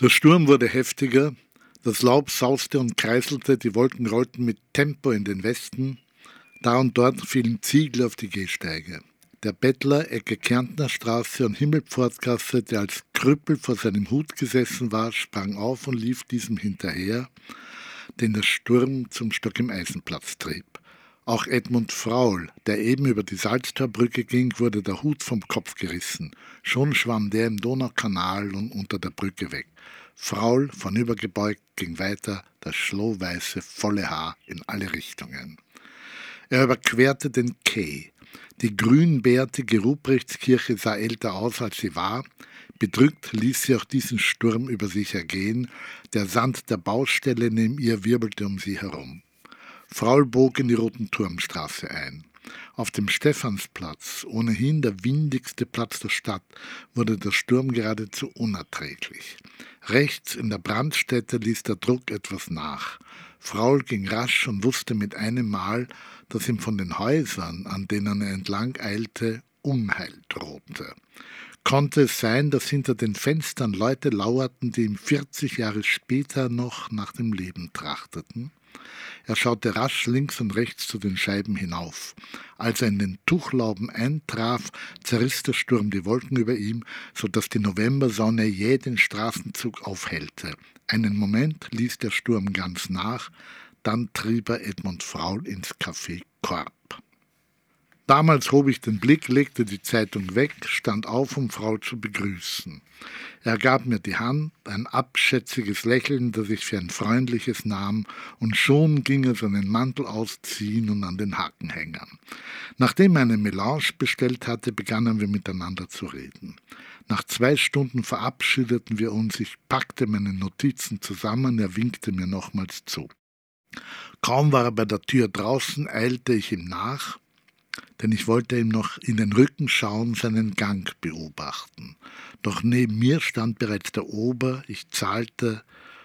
Der Sturm wurde heftiger, das Laub sauste und kreiselte, die Wolken rollten mit Tempo in den Westen, da und dort fielen Ziegel auf die Gehsteige. Der Bettler, Ecke Kärntner Straße und Himmelpfortgasse, der als Krüppel vor seinem Hut gesessen war, sprang auf und lief diesem hinterher, den der Sturm zum Stock im Eisenplatz trieb. Auch Edmund Fraul, der eben über die Salztorbrücke ging, wurde der Hut vom Kopf gerissen. Schon schwamm der im Donaukanal und unter der Brücke weg. Fraul, vornübergebeugt, ging weiter, das schlohweiße, volle Haar in alle Richtungen. Er überquerte den Quai. Die grünbärtige Ruprechtskirche sah älter aus, als sie war. Bedrückt ließ sie auch diesen Sturm über sich ergehen. Der Sand der Baustelle neben ihr wirbelte um sie herum. Fraul bog in die Roten-Turmstraße ein. Auf dem Stephansplatz, ohnehin der windigste Platz der Stadt, wurde der Sturm geradezu unerträglich. Rechts in der Brandstätte ließ der Druck etwas nach. Fraul ging rasch und wusste mit einem Mal, dass ihm von den Häusern, an denen er entlang eilte, Unheil drohte. Konnte es sein, dass hinter den Fenstern Leute lauerten, die ihm 40 Jahre später noch nach dem Leben trachteten? Er schaute rasch links und rechts zu den Scheiben hinauf. Als er in den Tuchlauben eintraf, zerriss der Sturm die Wolken über ihm, so dass die Novembersonne jäh den Straßenzug aufhellte. Einen Moment ließ der Sturm ganz nach, dann trieb er Edmund Fraul ins Café Korb. Damals hob ich den Blick, legte die Zeitung weg, stand auf, um Frau zu begrüßen. Er gab mir die Hand, ein abschätziges Lächeln, das ich für ein freundliches nahm, und schon ging er seinen Mantel ausziehen und an den Haken hängen. Nachdem er eine Melange bestellt hatte, begannen wir miteinander zu reden. Nach zwei Stunden verabschiedeten wir uns, ich packte meine Notizen zusammen, er winkte mir nochmals zu. Kaum war er bei der Tür draußen, eilte ich ihm nach, denn ich wollte ihm noch in den Rücken schauen, seinen Gang beobachten. Doch neben mir stand bereits der Ober, ich zahlte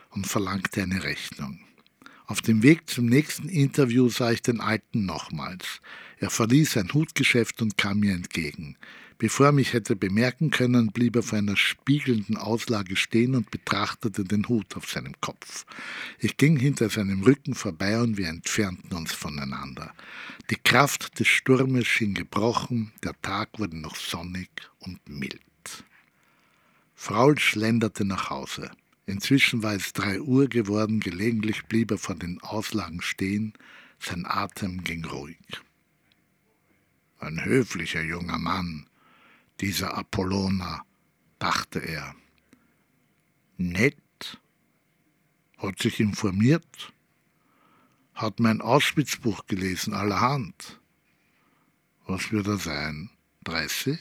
und verlangte eine Rechnung. Auf dem Weg zum nächsten Interview sah ich den Alten nochmals. Er verließ sein Hutgeschäft und kam mir entgegen. Bevor er mich hätte bemerken können, blieb er vor einer spiegelnden Auslage stehen und betrachtete den Hut auf seinem Kopf. Ich ging hinter seinem Rücken vorbei und wir entfernten uns voneinander. Die Kraft des Sturmes schien gebrochen, der Tag wurde noch sonnig und mild. Fraul schlenderte nach Hause. Inzwischen war es drei Uhr geworden, gelegentlich blieb er vor den Auslagen stehen, sein Atem ging ruhig. Ein höflicher junger Mann, dieser Apollona, dachte er. Nett, hat sich informiert, hat mein Auschwitzbuch gelesen, allerhand. Was wird er sein? 30?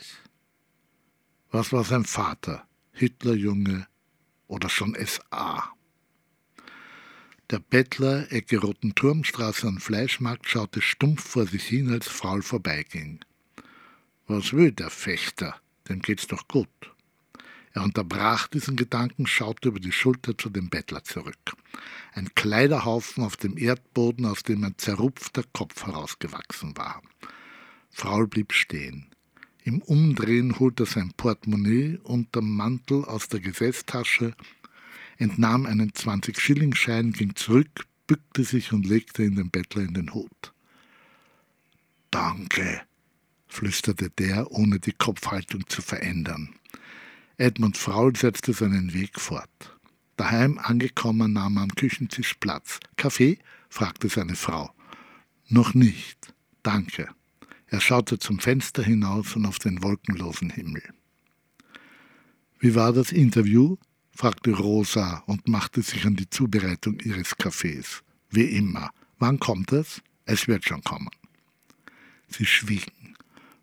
Was war sein Vater? Hitlerjunge oder schon SA? Der Bettler, Ecke Roten Turmstraße und Fleischmarkt, schaute stumpf vor sich hin, als Frau vorbeiging. Was will der Fechter? Dem geht's doch gut. Er unterbrach diesen Gedanken, schaute über die Schulter zu dem Bettler zurück. Ein Kleiderhaufen auf dem Erdboden, aus dem ein zerrupfter Kopf herausgewachsen war. Fraul blieb stehen. Im Umdrehen holte er sein Portemonnaie unterm Mantel aus der Gesäßtasche, entnahm einen 20-Schilling-Schein, ging zurück, bückte sich und legte ihn dem Bettler in den Hut. Danke, flüsterte der, ohne die Kopfhaltung zu verändern. Edmund Fraul setzte seinen Weg fort. Daheim angekommen nahm er am Küchentisch Platz. Kaffee? fragte seine Frau. Noch nicht. Danke. Er schaute zum Fenster hinaus und auf den wolkenlosen Himmel. Wie war das Interview? fragte Rosa und machte sich an die Zubereitung ihres Kaffees. Wie immer. Wann kommt es? Es wird schon kommen. Sie schwiegen.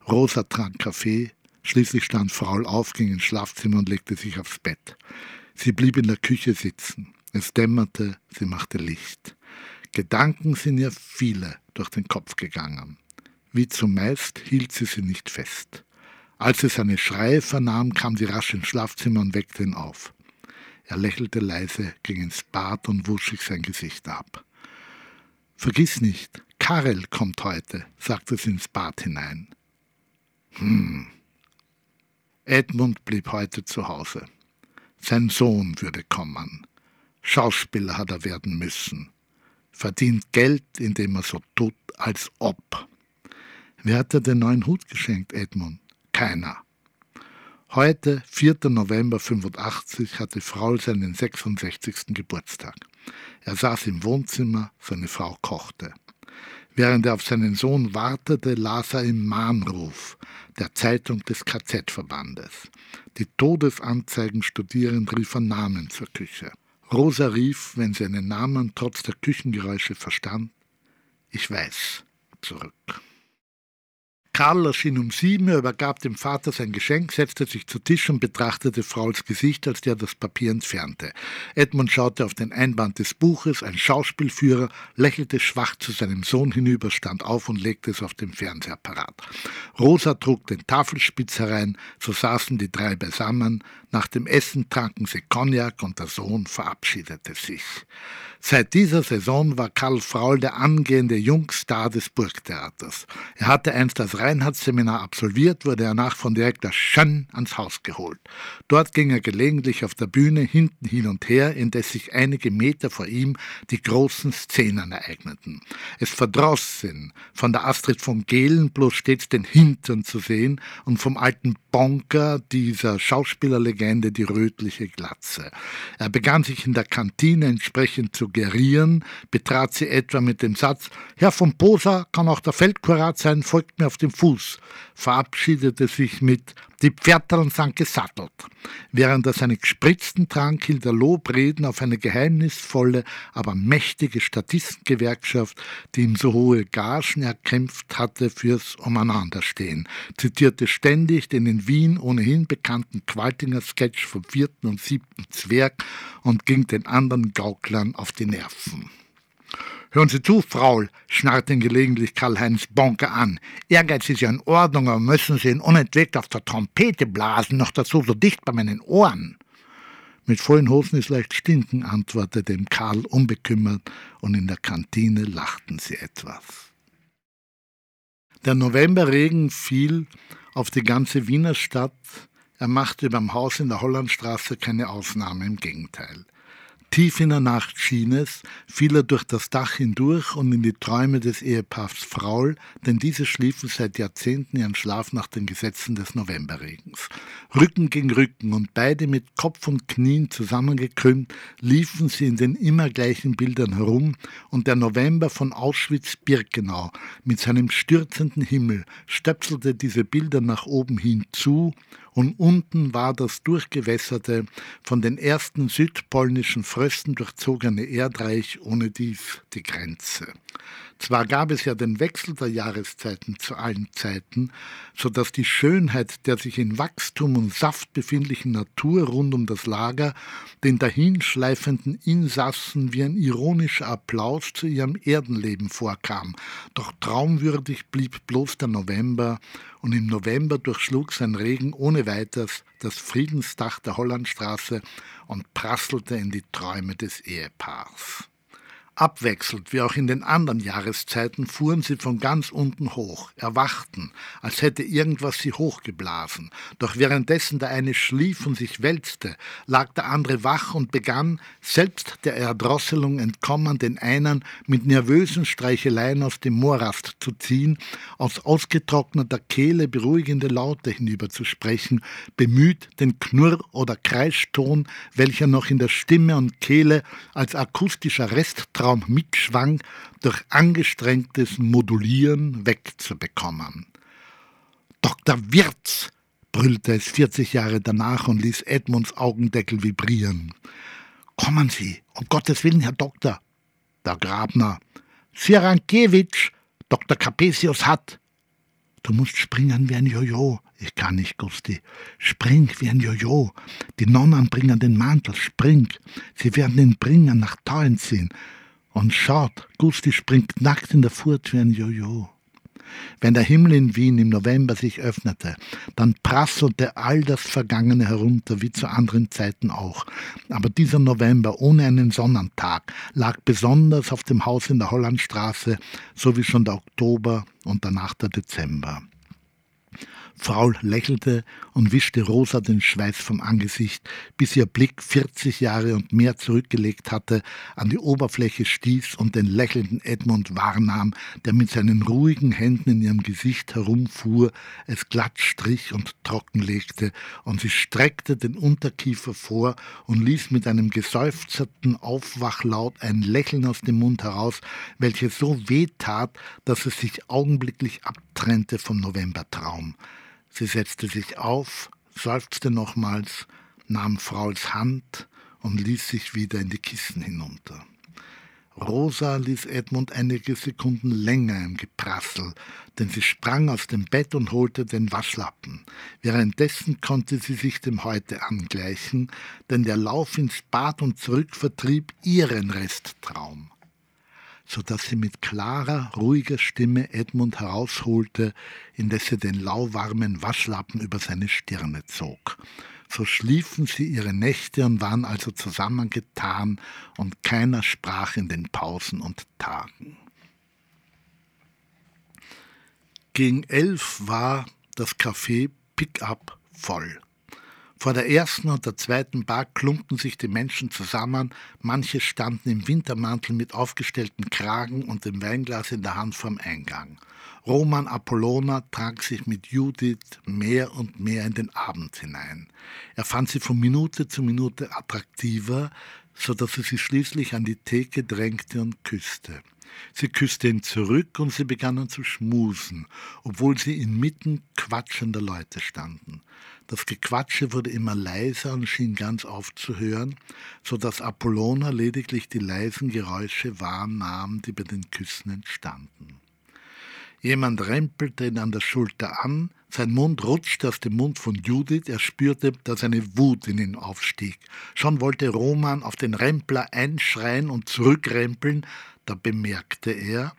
Rosa trank Kaffee, schließlich stand Fraul auf, ging ins Schlafzimmer und legte sich aufs Bett. Sie blieb in der Küche sitzen. Es dämmerte, sie machte Licht. Gedanken sind ihr viele durch den Kopf gegangen. Wie zumeist hielt sie sie nicht fest. Als sie seine Schreie vernahm, kam sie rasch ins Schlafzimmer und weckte ihn auf. Er lächelte leise, ging ins Bad und wusch sich sein Gesicht ab. Vergiss nicht, Karel kommt heute, sagte sie ins Bad hinein. Hm. Edmund blieb heute zu Hause. Sein Sohn würde kommen. Schauspieler hat er werden müssen. Verdient Geld, indem er so tut, als ob. Wer hat dir den neuen Hut geschenkt, Edmund? Keiner. Heute, 4. November 85, hatte Frau seinen 66. Geburtstag. Er saß im Wohnzimmer, seine Frau kochte. Während er auf seinen Sohn wartete, las er im Mahnruf, der Zeitung des KZ-Verbandes. Die Todesanzeigen studierend rief er Namen zur Küche. Rosa rief, wenn sie einen Namen trotz der Küchengeräusche verstand, ich weiß, zurück. Karl erschien um sieben, er übergab dem Vater sein Geschenk, setzte sich zu Tisch und betrachtete Frauls Gesicht, als der das Papier entfernte. Edmund schaute auf den Einband des Buches, ein Schauspielführer, lächelte schwach zu seinem Sohn hinüber, stand auf und legte es auf den Fernsehapparat. Rosa trug den Tafelspitz herein, so saßen die drei beisammen. Nach dem Essen tranken sie Cognac und der Sohn verabschiedete sich. Seit dieser Saison war Karl Fraul der angehende Jungstar des Burgtheaters. Er hatte einst das Reinhardt-Seminar absolviert, wurde danach von Direktor Schön ans Haus geholt. Dort ging er gelegentlich auf der Bühne hinten hin und her, indes sich einige Meter vor ihm die großen Szenen ereigneten. Es verdross ihn, von der Astrid von Gehlen bloß stets den Hintern zu sehen und vom alten Bonker dieser Schauspielerlegende die rötliche Glatze. Er begann sich in der Kantine entsprechend zu suggerieren, betrat sie etwa mit dem Satz Herr von Posa kann auch der Feldkurat sein, folgt mir auf dem Fuß, verabschiedete sich mit die Pferdern sind gesattelt. Während er seine gespritzten trank, hielt er Lobreden auf eine geheimnisvolle, aber mächtige Statistengewerkschaft, die ihm so hohe Gagen erkämpft hatte fürs Umeinanderstehen, zitierte ständig den in Wien ohnehin bekannten Qualtinger Sketch vom vierten und siebten Zwerg und ging den anderen Gauklern auf die Nerven. Hören Sie zu, Frau, schnarrt ihn gelegentlich Karl-Heinz Bonke an. Ehrgeiz ist ja in Ordnung, aber müssen Sie ihn unentwegt auf der Trompete blasen, noch dazu so dicht bei meinen Ohren. Mit vollen Hosen ist leicht stinken, antwortete ihm Karl unbekümmert, und in der Kantine lachten sie etwas. Der Novemberregen fiel auf die ganze Wiener Stadt. Er machte beim Haus in der Hollandstraße keine Ausnahme, im Gegenteil. Tief in der Nacht schien es, fiel er durch das Dach hindurch und in die Träume des Ehepaars Fraul, denn diese schliefen seit Jahrzehnten ihren Schlaf nach den Gesetzen des Novemberregens. Rücken gegen Rücken und beide mit Kopf und Knien zusammengekrümmt, liefen sie in den immer gleichen Bildern herum, und der November von Auschwitz-Birkenau mit seinem stürzenden Himmel stöpselte diese Bilder nach oben hin zu, und unten war das durchgewässerte, von den ersten südpolnischen Frösten durchzogene Erdreich ohne dies die Grenze. Zwar gab es ja den Wechsel der Jahreszeiten zu allen Zeiten, so dass die Schönheit der sich in Wachstum und Saft befindlichen Natur rund um das Lager den dahinschleifenden Insassen wie ein ironischer Applaus zu ihrem Erdenleben vorkam, doch traumwürdig blieb bloß der November, und im November durchschlug sein Regen ohne weiteres das Friedensdach der Hollandstraße und prasselte in die Träume des Ehepaars. Abwechselnd wie auch in den anderen Jahreszeiten fuhren sie von ganz unten hoch, erwachten, als hätte irgendwas sie hochgeblasen. Doch währenddessen der eine schlief und sich wälzte, lag der andere wach und begann, selbst der Erdrosselung entkommen, den einen mit nervösen Streicheleien aus dem Morast zu ziehen, aus ausgetrockneter Kehle beruhigende Laute hinüberzusprechen, bemüht, den Knurr- oder Kreiston, welcher noch in der Stimme und Kehle als akustischer Resttraum Raum mitschwang, durch angestrengtes Modulieren wegzubekommen. Dr. Wirz, brüllte es 40 Jahre danach und ließ Edmunds Augendeckel vibrieren. Kommen Sie, um Gottes Willen, Herr Doktor. Der Grabner. Sirankiewicz, Dr. Capesius hat. Du musst springen wie ein Jojo. Ich kann nicht, Gusti. Spring wie ein Jojo. Die Nonnen bringen den Mantel. Spring. Sie werden ihn bringen, nach Tauen ziehen. Und schaut, Gusti springt nackt in der Furt wie ein Jojo. Wenn der Himmel in Wien im November sich öffnete, dann prasselte all das Vergangene herunter, wie zu anderen Zeiten auch. Aber dieser November ohne einen Sonnentag lag besonders auf dem Haus in der Hollandstraße, so wie schon der Oktober und danach der Dezember. Frau lächelte und wischte Rosa den Schweiß vom Angesicht, bis ihr Blick 40 Jahre und mehr zurückgelegt hatte, an die Oberfläche stieß und den lächelnden Edmund wahrnahm, der mit seinen ruhigen Händen in ihrem Gesicht herumfuhr, es glatt strich und trockenlegte, und sie streckte den Unterkiefer vor und ließ mit einem geseufzerten Aufwachlaut ein Lächeln aus dem Mund heraus, welches so weh tat, dass es sich augenblicklich abtrennte vom Novembertraum. Sie setzte sich auf, seufzte nochmals, nahm Frauls Hand und ließ sich wieder in die Kissen hinunter. Rosa ließ Edmund einige Sekunden länger im Geprassel, denn sie sprang aus dem Bett und holte den Waschlappen. Währenddessen konnte sie sich dem Heute angleichen, denn der Lauf ins Bad und zurück vertrieb ihren Resttraum so dass sie mit klarer, ruhiger Stimme Edmund herausholte, indes sie den lauwarmen Waschlappen über seine Stirne zog. So schliefen sie ihre Nächte und waren also zusammengetan, und keiner sprach in den Pausen und Tagen. Gegen elf war das Café Pick-up voll. Vor der ersten und der zweiten Bar klumpten sich die Menschen zusammen, manche standen im Wintermantel mit aufgestelltem Kragen und dem Weinglas in der Hand vorm Eingang. Roman Apollona trank sich mit Judith mehr und mehr in den Abend hinein. Er fand sie von Minute zu Minute attraktiver, so dass er sie schließlich an die Theke drängte und küsste. Sie küsste ihn zurück und sie begannen zu schmusen, obwohl sie inmitten quatschender Leute standen. Das Gequatsche wurde immer leiser und schien ganz aufzuhören, so dass Apollona lediglich die leisen Geräusche wahrnahm, die bei den Küssen entstanden. Jemand rempelte ihn an der Schulter an, sein Mund rutschte aus dem Mund von Judith, er spürte, dass eine Wut in ihn aufstieg. Schon wollte Roman auf den Rempler einschreien und zurückrempeln, da bemerkte er,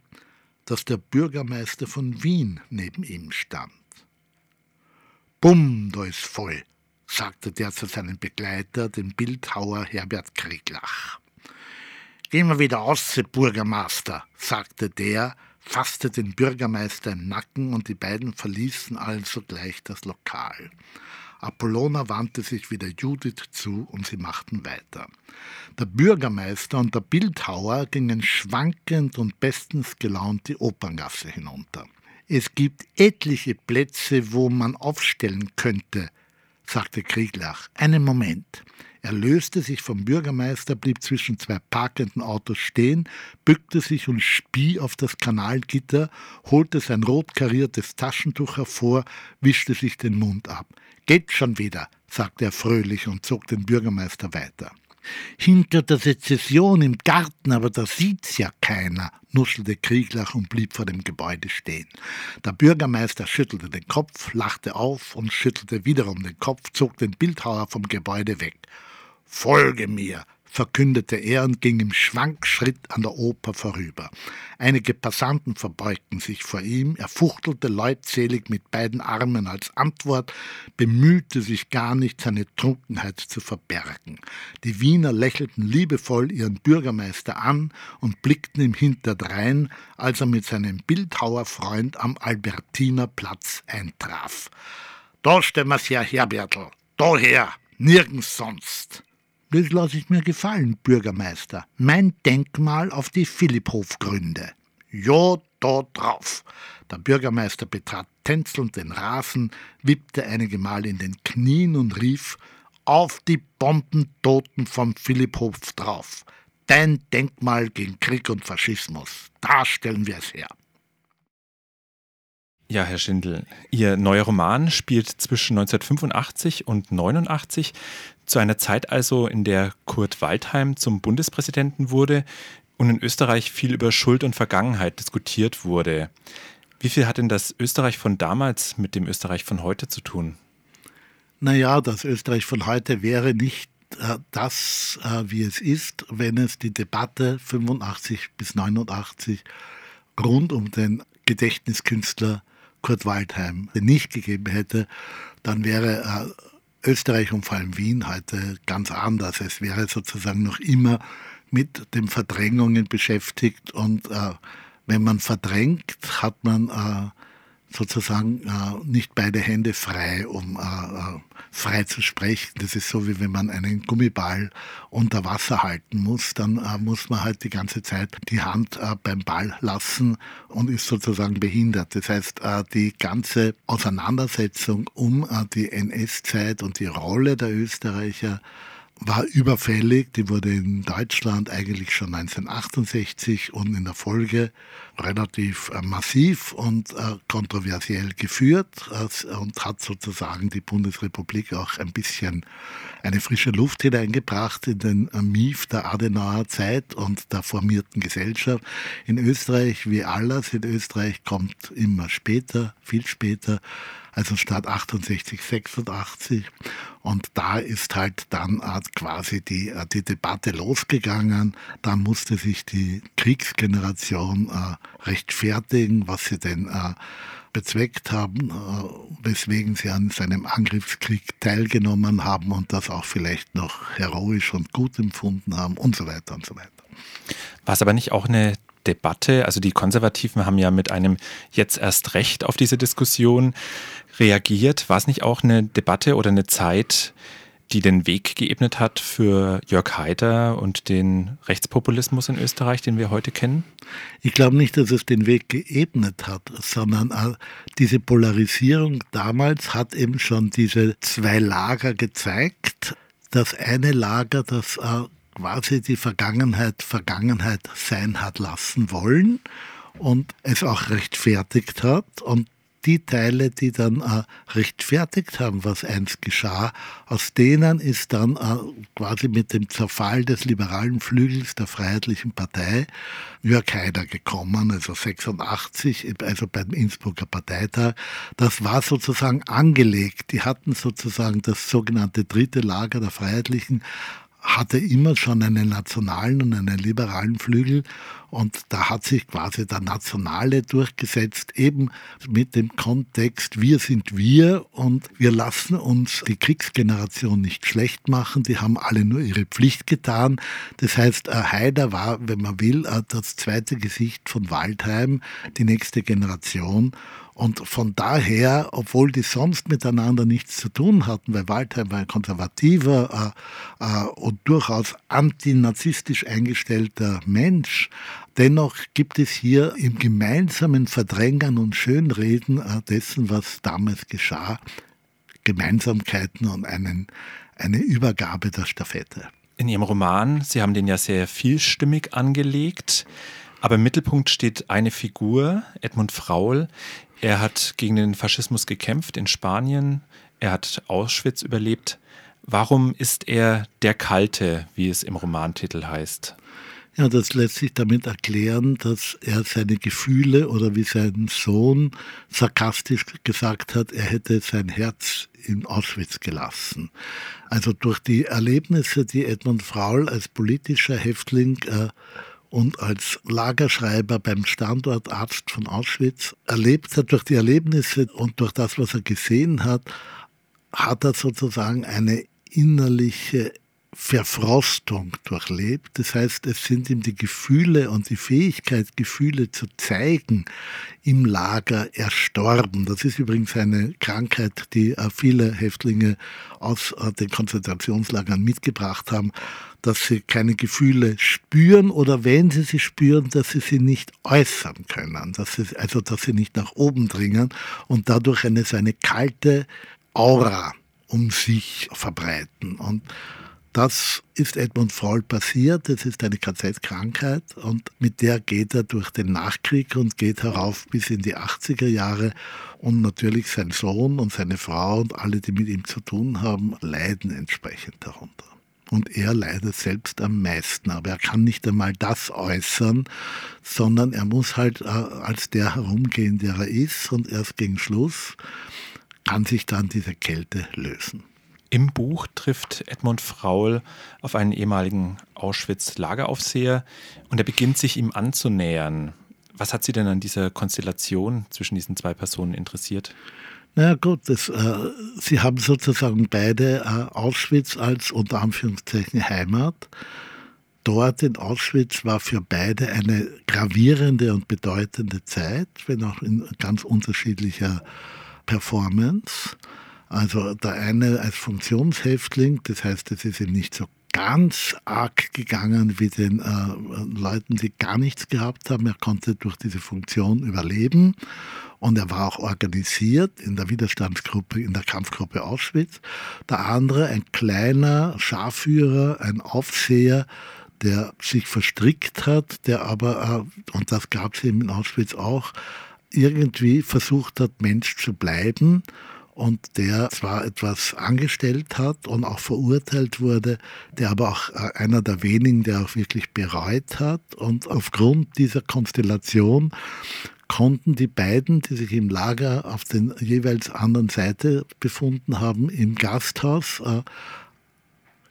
dass der Bürgermeister von Wien neben ihm stand. Bumm, da ist voll, sagte der zu seinem Begleiter, dem Bildhauer Herbert Krieglach. Gehen wir wieder aus, Bürgermeister, sagte der, fasste den Bürgermeister im Nacken und die beiden verließen also gleich das Lokal. Apollona wandte sich wieder Judith zu und sie machten weiter. Der Bürgermeister und der Bildhauer gingen schwankend und bestens gelaunt die Operngasse hinunter. Es gibt etliche Plätze, wo man aufstellen könnte, sagte Krieglach. Einen Moment. Er löste sich vom Bürgermeister, blieb zwischen zwei parkenden Autos stehen, bückte sich und spie auf das Kanalgitter, holte sein rot kariertes Taschentuch hervor, wischte sich den Mund ab. Geht schon wieder, sagte er fröhlich und zog den Bürgermeister weiter. Hinter der Sezession im Garten, aber da sieht's ja keiner, nuschelte Krieglach und blieb vor dem Gebäude stehen. Der Bürgermeister schüttelte den Kopf, lachte auf und schüttelte wiederum den Kopf, zog den Bildhauer vom Gebäude weg. Folge mir, verkündete er und ging im Schwankschritt an der Oper vorüber. Einige Passanten verbeugten sich vor ihm, er fuchtelte leutselig mit beiden Armen als Antwort, bemühte sich gar nicht, seine Trunkenheit zu verbergen. Die Wiener lächelten liebevoll ihren Bürgermeister an und blickten ihm hinterdrein, als er mit seinem Bildhauerfreund am Albertinerplatz eintraf. Da stellen wir's her, Herbertl, daher, nirgends sonst. Das lasse ich mir gefallen, Bürgermeister. Mein Denkmal auf die Philipphofgründe. Ja, da drauf. Der Bürgermeister betrat tänzelnd den Rasen, wippte einige Mal in den Knien und rief: Auf die Bombentoten vom Philipphof drauf. Dein Denkmal gegen Krieg und Faschismus. Da stellen wir es her. Ja, Herr Schindel, Ihr neuer Roman spielt zwischen 1985 und 1989, zu einer Zeit also, in der Kurt Waldheim zum Bundespräsidenten wurde und in Österreich viel über Schuld und Vergangenheit diskutiert wurde. Wie viel hat denn das Österreich von damals mit dem Österreich von heute zu tun? Naja, das Österreich von heute wäre nicht äh, das, äh, wie es ist, wenn es die Debatte 85 bis 89 rund um den Gedächtniskünstler Kurt Waldheim nicht gegeben hätte, dann wäre äh, Österreich und vor allem Wien heute ganz anders. Es wäre sozusagen noch immer mit den Verdrängungen beschäftigt und äh, wenn man verdrängt, hat man äh, sozusagen äh, nicht beide Hände frei, um äh, äh, frei zu sprechen. Das ist so, wie wenn man einen Gummiball unter Wasser halten muss, dann äh, muss man halt die ganze Zeit die Hand äh, beim Ball lassen und ist sozusagen behindert. Das heißt, äh, die ganze Auseinandersetzung um die NS-Zeit und die Rolle der Österreicher war überfällig. Die wurde in Deutschland eigentlich schon 1968 und in der Folge relativ äh, massiv und äh, kontroversiell geführt äh, und hat sozusagen die Bundesrepublik auch ein bisschen eine frische Luft hineingebracht in den Mief der Adenauer Zeit und der formierten Gesellschaft. In Österreich, wie alles in Österreich, kommt immer später, viel später also statt 68, 86. Und da ist halt dann quasi die, die Debatte losgegangen. Da musste sich die Kriegsgeneration rechtfertigen, was sie denn bezweckt haben, weswegen sie an seinem Angriffskrieg teilgenommen haben und das auch vielleicht noch heroisch und gut empfunden haben und so weiter und so weiter. War es aber nicht auch eine Debatte. Also die Konservativen haben ja mit einem jetzt erst Recht auf diese Diskussion reagiert. War es nicht auch eine Debatte oder eine Zeit, die den Weg geebnet hat für Jörg Haider und den Rechtspopulismus in Österreich, den wir heute kennen? Ich glaube nicht, dass es den Weg geebnet hat, sondern äh, diese Polarisierung damals hat eben schon diese zwei Lager gezeigt. Das eine Lager, das äh, quasi die Vergangenheit Vergangenheit sein hat lassen wollen und es auch rechtfertigt hat. Und die Teile, die dann äh, rechtfertigt haben, was einst geschah, aus denen ist dann äh, quasi mit dem Zerfall des liberalen Flügels der Freiheitlichen Partei Jörg Haider gekommen, also 86, also beim Innsbrucker Parteitag. Das war sozusagen angelegt. Die hatten sozusagen das sogenannte dritte Lager der Freiheitlichen hatte immer schon einen nationalen und einen liberalen Flügel und da hat sich quasi der Nationale durchgesetzt, eben mit dem Kontext, wir sind wir und wir lassen uns die Kriegsgeneration nicht schlecht machen, die haben alle nur ihre Pflicht getan. Das heißt, äh, Haider war, wenn man will, äh, das zweite Gesicht von Waldheim, die nächste Generation. Und von daher, obwohl die sonst miteinander nichts zu tun hatten, weil Waldheim war ein konservativer äh, äh, und durchaus antinazistisch eingestellter Mensch, dennoch gibt es hier im gemeinsamen Verdrängen und Schönreden äh, dessen, was damals geschah, Gemeinsamkeiten und einen, eine Übergabe der Stafette. In Ihrem Roman, Sie haben den ja sehr vielstimmig angelegt, aber im Mittelpunkt steht eine Figur, Edmund Fraul. Er hat gegen den Faschismus gekämpft in Spanien. Er hat Auschwitz überlebt. Warum ist er der Kalte, wie es im Romantitel heißt? Ja, das lässt sich damit erklären, dass er seine Gefühle oder wie sein Sohn sarkastisch gesagt hat, er hätte sein Herz in Auschwitz gelassen. Also durch die Erlebnisse, die Edmund Fraul als politischer Häftling äh, und als Lagerschreiber beim Standortarzt von Auschwitz erlebt hat, durch die Erlebnisse und durch das, was er gesehen hat, hat er sozusagen eine innerliche Verfrostung durchlebt. Das heißt, es sind ihm die Gefühle und die Fähigkeit, Gefühle zu zeigen, im Lager erstorben. Das ist übrigens eine Krankheit, die äh, viele Häftlinge aus äh, den Konzentrationslagern mitgebracht haben, dass sie keine Gefühle spüren oder wenn sie sie spüren, dass sie sie nicht äußern können, dass sie, also dass sie nicht nach oben dringen und dadurch eine so eine kalte Aura um sich verbreiten. Und das ist Edmund Faul passiert. Das ist eine KZ-Krankheit und mit der geht er durch den Nachkrieg und geht herauf bis in die 80er Jahre. Und natürlich sein Sohn und seine Frau und alle, die mit ihm zu tun haben, leiden entsprechend darunter. Und er leidet selbst am meisten. Aber er kann nicht einmal das äußern, sondern er muss halt äh, als der herumgehen, der er ist. Und erst gegen Schluss kann sich dann diese Kälte lösen. Im Buch trifft Edmund Fraul auf einen ehemaligen Auschwitz-Lageraufseher und er beginnt sich ihm anzunähern. Was hat Sie denn an dieser Konstellation zwischen diesen zwei Personen interessiert? Na ja, gut, das, äh, Sie haben sozusagen beide äh, Auschwitz als unter Anführungszeichen Heimat. dort in Auschwitz war für beide eine gravierende und bedeutende Zeit, wenn auch in ganz unterschiedlicher Performance. Also der eine als Funktionshäftling, das heißt, es ist ihm nicht so ganz arg gegangen wie den äh, Leuten, die gar nichts gehabt haben. Er konnte durch diese Funktion überleben und er war auch organisiert in der Widerstandsgruppe, in der Kampfgruppe Auschwitz. Der andere, ein kleiner Scharführer, ein Aufseher, der sich verstrickt hat, der aber, äh, und das gab es eben in Auschwitz auch, irgendwie versucht hat, Mensch zu bleiben und der zwar etwas angestellt hat und auch verurteilt wurde, der aber auch äh, einer der wenigen, der auch wirklich bereut hat. Und aufgrund dieser Konstellation konnten die beiden, die sich im Lager auf den jeweils anderen Seite befunden haben, im Gasthaus, äh,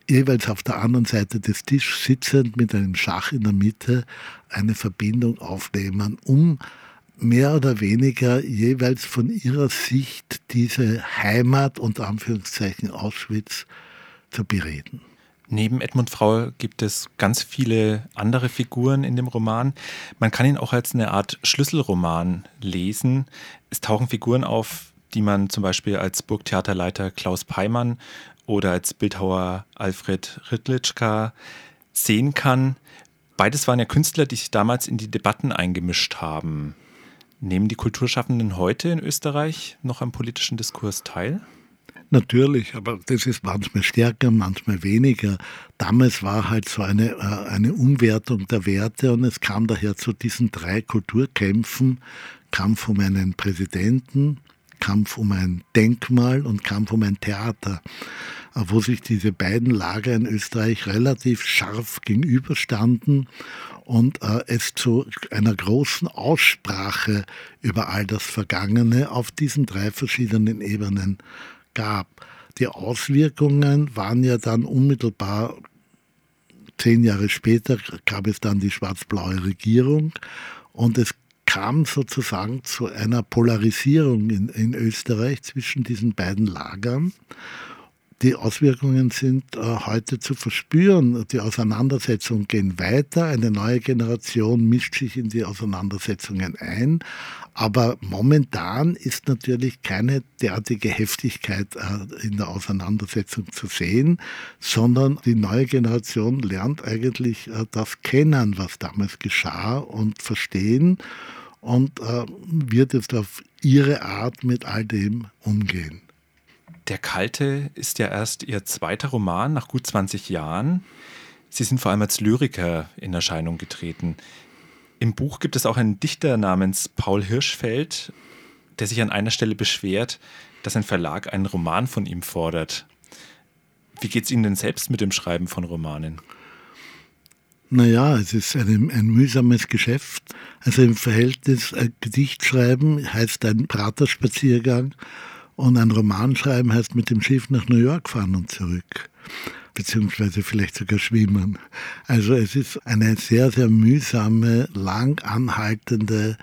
jeweils auf der anderen Seite des Tisches sitzend mit einem Schach in der Mitte, eine Verbindung aufnehmen, um mehr oder weniger jeweils von ihrer Sicht diese Heimat unter Anführungszeichen Auschwitz zu bereden. Neben Edmund Frau gibt es ganz viele andere Figuren in dem Roman. Man kann ihn auch als eine Art Schlüsselroman lesen. Es tauchen Figuren auf, die man zum Beispiel als Burgtheaterleiter Klaus Peimann oder als Bildhauer Alfred Ritlitschka sehen kann. Beides waren ja Künstler, die sich damals in die Debatten eingemischt haben. Nehmen die Kulturschaffenden heute in Österreich noch am politischen Diskurs teil? Natürlich, aber das ist manchmal stärker, manchmal weniger. Damals war halt so eine, äh, eine Umwertung der Werte und es kam daher zu diesen drei Kulturkämpfen. Kampf um einen Präsidenten, Kampf um ein Denkmal und Kampf um ein Theater, wo sich diese beiden Lager in Österreich relativ scharf gegenüberstanden und äh, es zu einer großen Aussprache über all das Vergangene auf diesen drei verschiedenen Ebenen gab. Die Auswirkungen waren ja dann unmittelbar, zehn Jahre später gab es dann die schwarz-blaue Regierung und es kam sozusagen zu einer Polarisierung in, in Österreich zwischen diesen beiden Lagern die Auswirkungen sind äh, heute zu verspüren. Die Auseinandersetzungen gehen weiter. Eine neue Generation mischt sich in die Auseinandersetzungen ein. Aber momentan ist natürlich keine derartige Heftigkeit äh, in der Auseinandersetzung zu sehen, sondern die neue Generation lernt eigentlich äh, das kennen, was damals geschah und verstehen und äh, wird jetzt auf ihre Art mit all dem umgehen. Der Kalte ist ja erst Ihr zweiter Roman nach gut 20 Jahren. Sie sind vor allem als Lyriker in Erscheinung getreten. Im Buch gibt es auch einen Dichter namens Paul Hirschfeld, der sich an einer Stelle beschwert, dass ein Verlag einen Roman von ihm fordert. Wie geht es Ihnen denn selbst mit dem Schreiben von Romanen? Naja, es ist ein, ein mühsames Geschäft. Also im Verhältnis ein Gedicht schreiben heißt ein Praterspaziergang und ein Roman schreiben heißt mit dem Schiff nach New York fahren und zurück. Beziehungsweise vielleicht sogar schwimmen. Also es ist eine sehr, sehr mühsame, lang anhaltende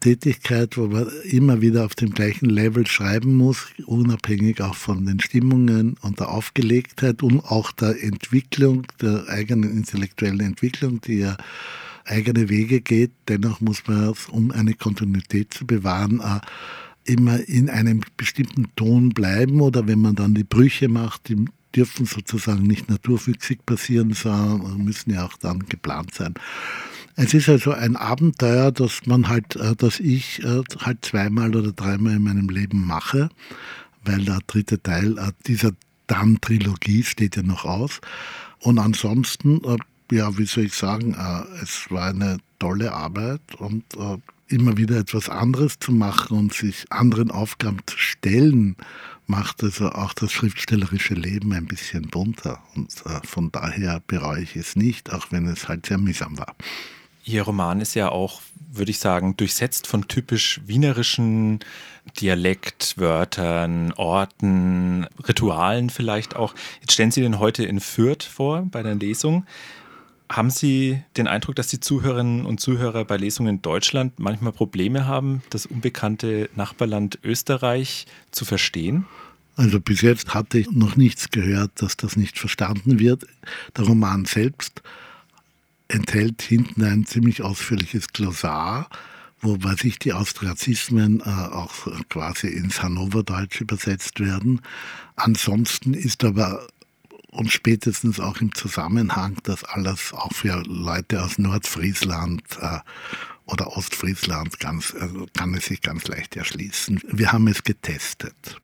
Tätigkeit, wo man immer wieder auf dem gleichen Level schreiben muss, unabhängig auch von den Stimmungen und der Aufgelegtheit und auch der Entwicklung, der eigenen intellektuellen Entwicklung, die ja eigene Wege geht. Dennoch muss man, um eine Kontinuität zu bewahren, immer in einem bestimmten Ton bleiben oder wenn man dann die Brüche macht, die dürfen sozusagen nicht naturwüchsig passieren, sondern müssen ja auch dann geplant sein. Es ist also ein Abenteuer, das man halt, äh, das ich äh, halt zweimal oder dreimal in meinem Leben mache, weil der dritte Teil äh, dieser Dann-Trilogie steht ja noch aus. Und ansonsten, ja, wie soll ich sagen, es war eine tolle Arbeit und immer wieder etwas anderes zu machen und sich anderen Aufgaben zu stellen, macht also auch das schriftstellerische Leben ein bisschen bunter. Und von daher bereue ich es nicht, auch wenn es halt sehr mühsam war. Ihr Roman ist ja auch, würde ich sagen, durchsetzt von typisch wienerischen Dialektwörtern, Orten, Ritualen vielleicht auch. Jetzt stellen Sie den heute in Fürth vor bei der Lesung. Haben Sie den Eindruck, dass die Zuhörerinnen und Zuhörer bei Lesungen in Deutschland manchmal Probleme haben, das unbekannte Nachbarland Österreich zu verstehen? Also bis jetzt hatte ich noch nichts gehört, dass das nicht verstanden wird. Der Roman selbst enthält hinten ein ziemlich ausführliches Glossar, wobei sich die Austriazismen äh, auch quasi ins Hannoverdeutsch übersetzt werden. Ansonsten ist aber und spätestens auch im Zusammenhang, dass alles auch für Leute aus Nordfriesland äh, oder Ostfriesland ganz, also kann es sich ganz leicht erschließen. Wir haben es getestet.